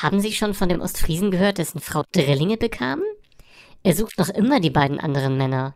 Haben Sie schon von dem Ostfriesen gehört, dessen Frau Drillinge bekam? Er sucht noch immer die beiden anderen Männer.